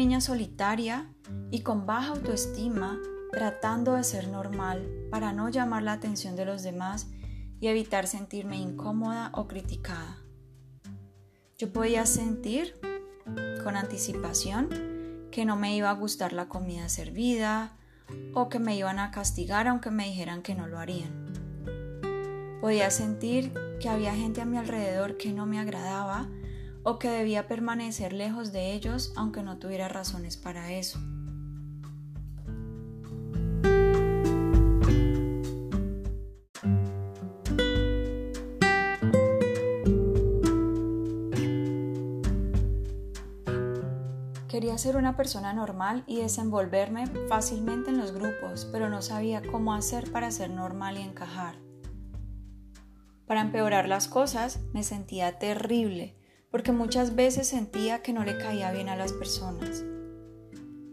niña solitaria y con baja autoestima, tratando de ser normal para no llamar la atención de los demás y evitar sentirme incómoda o criticada. Yo podía sentir con anticipación que no me iba a gustar la comida servida o que me iban a castigar aunque me dijeran que no lo harían. Podía sentir que había gente a mi alrededor que no me agradaba o que debía permanecer lejos de ellos aunque no tuviera razones para eso. Quería ser una persona normal y desenvolverme fácilmente en los grupos, pero no sabía cómo hacer para ser normal y encajar. Para empeorar las cosas, me sentía terrible, porque muchas veces sentía que no le caía bien a las personas.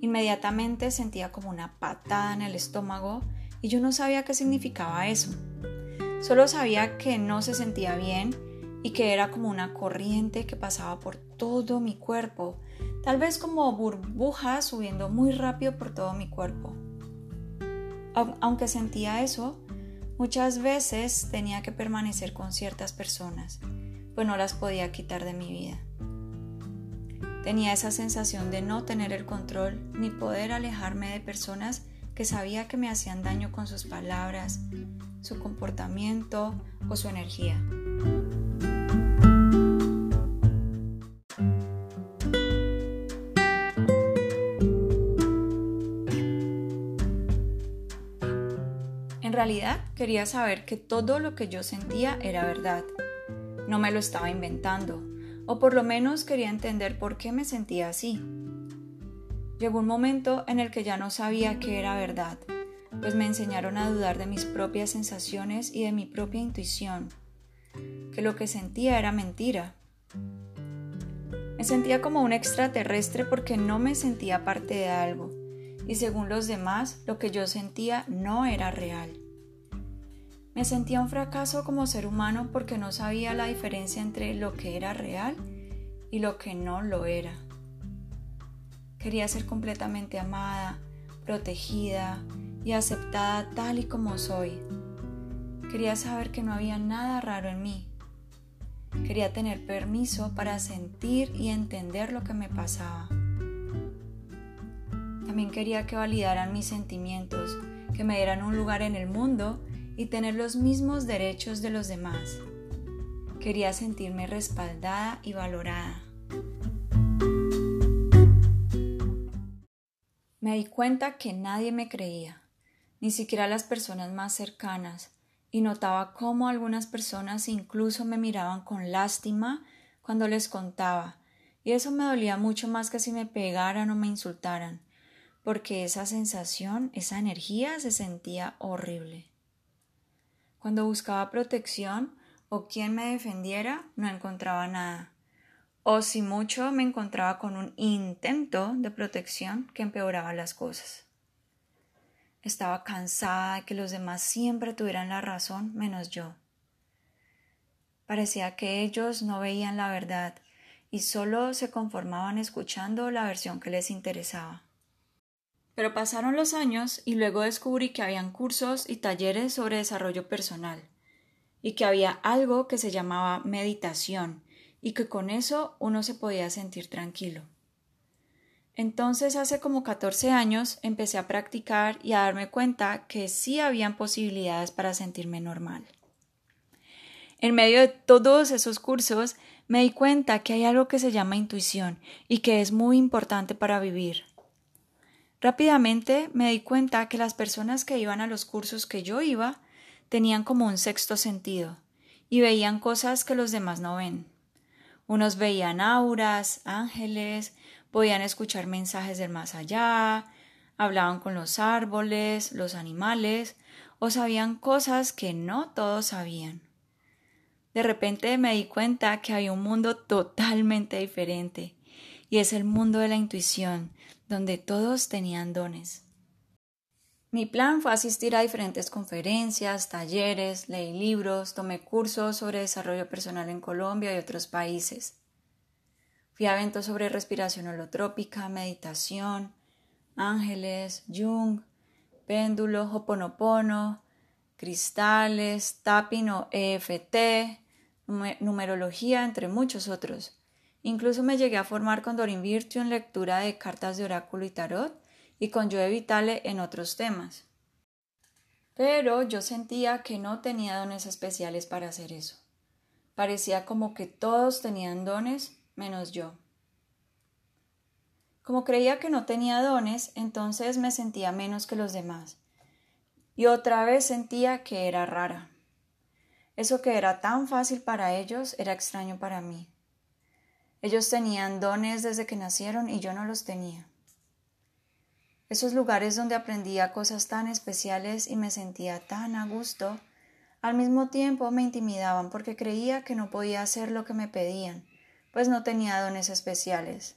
Inmediatamente sentía como una patada en el estómago y yo no sabía qué significaba eso. Solo sabía que no se sentía bien y que era como una corriente que pasaba por todo mi cuerpo, tal vez como burbujas subiendo muy rápido por todo mi cuerpo. Aunque sentía eso, Muchas veces tenía que permanecer con ciertas personas, pues no las podía quitar de mi vida. Tenía esa sensación de no tener el control ni poder alejarme de personas que sabía que me hacían daño con sus palabras, su comportamiento o su energía. realidad quería saber que todo lo que yo sentía era verdad. No me lo estaba inventando, o por lo menos quería entender por qué me sentía así. Llegó un momento en el que ya no sabía qué era verdad, pues me enseñaron a dudar de mis propias sensaciones y de mi propia intuición, que lo que sentía era mentira. Me sentía como un extraterrestre porque no me sentía parte de algo, y según los demás, lo que yo sentía no era real. Me sentía un fracaso como ser humano porque no sabía la diferencia entre lo que era real y lo que no lo era. Quería ser completamente amada, protegida y aceptada tal y como soy. Quería saber que no había nada raro en mí. Quería tener permiso para sentir y entender lo que me pasaba. También quería que validaran mis sentimientos, que me dieran un lugar en el mundo y tener los mismos derechos de los demás. Quería sentirme respaldada y valorada. Me di cuenta que nadie me creía, ni siquiera las personas más cercanas, y notaba cómo algunas personas incluso me miraban con lástima cuando les contaba, y eso me dolía mucho más que si me pegaran o me insultaran, porque esa sensación, esa energía se sentía horrible. Cuando buscaba protección o quien me defendiera, no encontraba nada. O si mucho me encontraba con un intento de protección que empeoraba las cosas. Estaba cansada de que los demás siempre tuvieran la razón menos yo. Parecía que ellos no veían la verdad y solo se conformaban escuchando la versión que les interesaba. Pero pasaron los años y luego descubrí que habían cursos y talleres sobre desarrollo personal y que había algo que se llamaba meditación y que con eso uno se podía sentir tranquilo. Entonces hace como 14 años empecé a practicar y a darme cuenta que sí habían posibilidades para sentirme normal. En medio de todos esos cursos me di cuenta que hay algo que se llama intuición y que es muy importante para vivir. Rápidamente me di cuenta que las personas que iban a los cursos que yo iba tenían como un sexto sentido y veían cosas que los demás no ven. Unos veían auras, ángeles, podían escuchar mensajes del más allá, hablaban con los árboles, los animales, o sabían cosas que no todos sabían. De repente me di cuenta que había un mundo totalmente diferente, y es el mundo de la intuición, donde todos tenían dones. Mi plan fue asistir a diferentes conferencias, talleres, leí libros, tomé cursos sobre desarrollo personal en Colombia y otros países. Fui a eventos sobre respiración holotrópica, meditación, ángeles, Jung, péndulo, hoponopono, cristales, tapping o EFT, numerología, entre muchos otros. Incluso me llegué a formar con Dorin Virtue en lectura de cartas de oráculo y tarot y con Joe Vitale en otros temas. Pero yo sentía que no tenía dones especiales para hacer eso. Parecía como que todos tenían dones menos yo. Como creía que no tenía dones, entonces me sentía menos que los demás. Y otra vez sentía que era rara. Eso que era tan fácil para ellos era extraño para mí. Ellos tenían dones desde que nacieron y yo no los tenía. Esos lugares donde aprendía cosas tan especiales y me sentía tan a gusto, al mismo tiempo me intimidaban porque creía que no podía hacer lo que me pedían, pues no tenía dones especiales.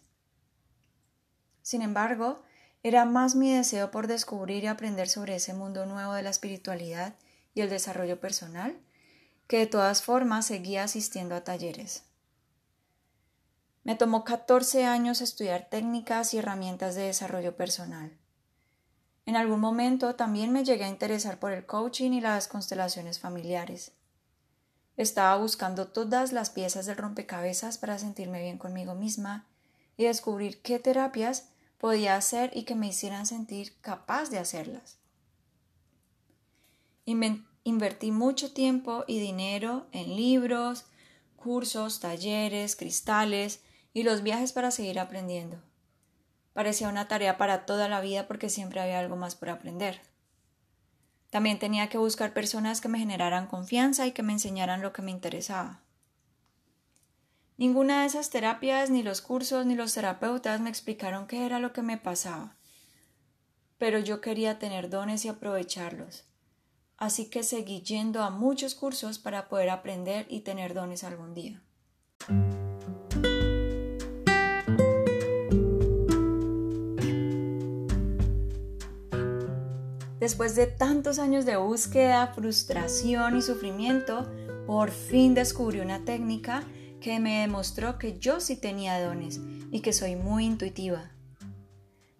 Sin embargo, era más mi deseo por descubrir y aprender sobre ese mundo nuevo de la espiritualidad y el desarrollo personal, que de todas formas seguía asistiendo a talleres. Me tomó 14 años estudiar técnicas y herramientas de desarrollo personal. En algún momento también me llegué a interesar por el coaching y las constelaciones familiares. Estaba buscando todas las piezas del rompecabezas para sentirme bien conmigo misma y descubrir qué terapias podía hacer y que me hicieran sentir capaz de hacerlas. Invertí mucho tiempo y dinero en libros, cursos, talleres, cristales y los viajes para seguir aprendiendo. Parecía una tarea para toda la vida porque siempre había algo más por aprender. También tenía que buscar personas que me generaran confianza y que me enseñaran lo que me interesaba. Ninguna de esas terapias, ni los cursos, ni los terapeutas me explicaron qué era lo que me pasaba. Pero yo quería tener dones y aprovecharlos. Así que seguí yendo a muchos cursos para poder aprender y tener dones algún día. Después de tantos años de búsqueda, frustración y sufrimiento, por fin descubrí una técnica que me demostró que yo sí tenía dones y que soy muy intuitiva.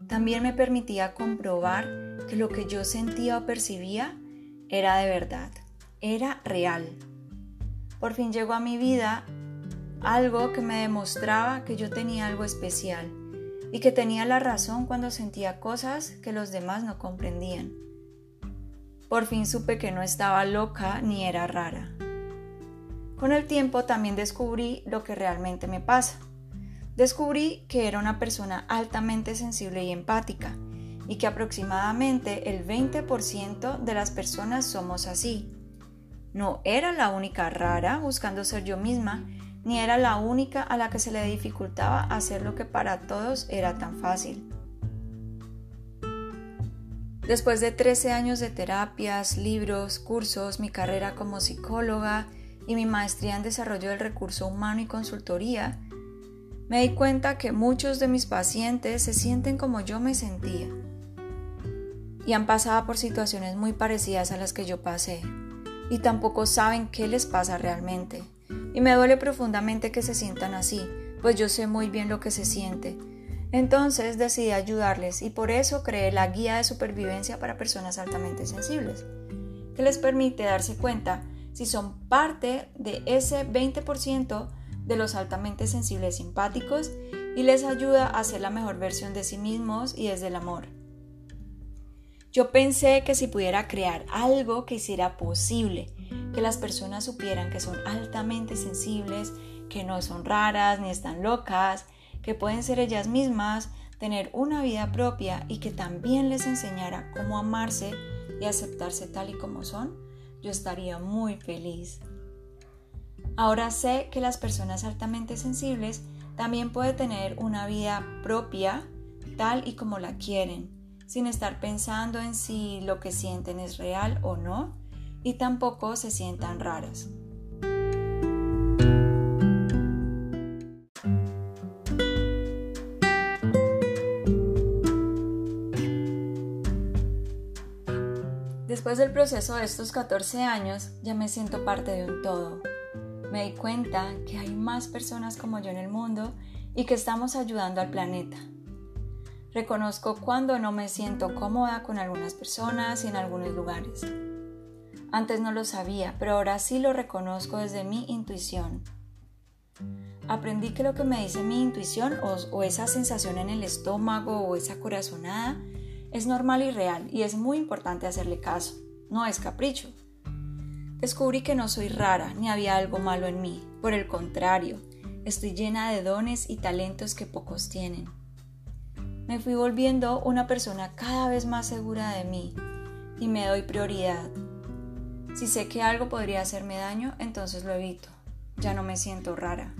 También me permitía comprobar que lo que yo sentía o percibía era de verdad, era real. Por fin llegó a mi vida algo que me demostraba que yo tenía algo especial y que tenía la razón cuando sentía cosas que los demás no comprendían. Por fin supe que no estaba loca ni era rara. Con el tiempo también descubrí lo que realmente me pasa. Descubrí que era una persona altamente sensible y empática y que aproximadamente el 20% de las personas somos así. No era la única rara buscando ser yo misma, ni era la única a la que se le dificultaba hacer lo que para todos era tan fácil. Después de 13 años de terapias, libros, cursos, mi carrera como psicóloga y mi maestría en desarrollo del recurso humano y consultoría, me di cuenta que muchos de mis pacientes se sienten como yo me sentía y han pasado por situaciones muy parecidas a las que yo pasé y tampoco saben qué les pasa realmente. Y me duele profundamente que se sientan así, pues yo sé muy bien lo que se siente entonces decidí ayudarles y por eso creé la guía de supervivencia para personas altamente sensibles, que les permite darse cuenta si son parte de ese 20% de los altamente sensibles simpáticos y les ayuda a ser la mejor versión de sí mismos y desde el amor. Yo pensé que si pudiera crear algo que hiciera posible que las personas supieran que son altamente sensibles, que no son raras ni están locas, que pueden ser ellas mismas, tener una vida propia y que también les enseñara cómo amarse y aceptarse tal y como son, yo estaría muy feliz. Ahora sé que las personas altamente sensibles también pueden tener una vida propia tal y como la quieren, sin estar pensando en si lo que sienten es real o no, y tampoco se sientan raras. Del proceso de estos 14 años, ya me siento parte de un todo. Me di cuenta que hay más personas como yo en el mundo y que estamos ayudando al planeta. Reconozco cuando no me siento cómoda con algunas personas y en algunos lugares. Antes no lo sabía, pero ahora sí lo reconozco desde mi intuición. Aprendí que lo que me dice mi intuición o, esa sensación en el estómago o esa corazonada es normal y real y es muy importante hacerle caso, no es capricho. Descubrí que no soy rara ni había algo malo en mí, por el contrario, estoy llena de dones y talentos que pocos tienen. Me fui volviendo una persona cada vez más segura de mí y me doy prioridad. Si sé que algo podría hacerme daño, entonces lo evito. Ya no me siento rara.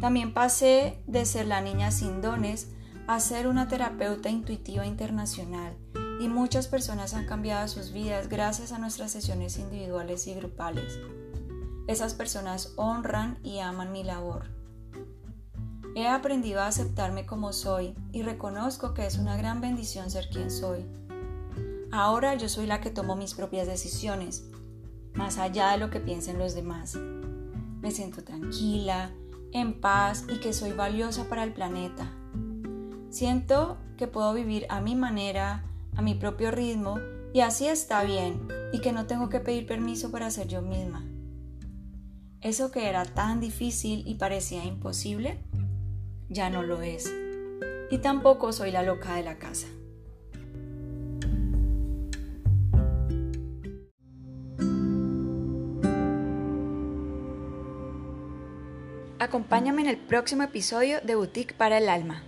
También pasé de ser la niña sin dones a ser una terapeuta intuitiva internacional y muchas personas han cambiado sus vidas gracias a nuestras sesiones individuales y grupales. Esas personas honran y aman mi labor. He aprendido a aceptarme como soy y reconozco que es una gran bendición ser quien soy. Ahora yo soy la que tomo mis propias decisiones, más allá de lo que piensen los demás. Me siento tranquila, en paz y que soy valiosa para el planeta. Siento que puedo vivir a mi manera, a mi propio ritmo y así está bien y que no tengo que pedir permiso para ser yo misma. Eso que era tan difícil y parecía imposible, ya no lo es. Y tampoco soy la loca de la casa. Acompáñame en el próximo episodio de Boutique para el Alma.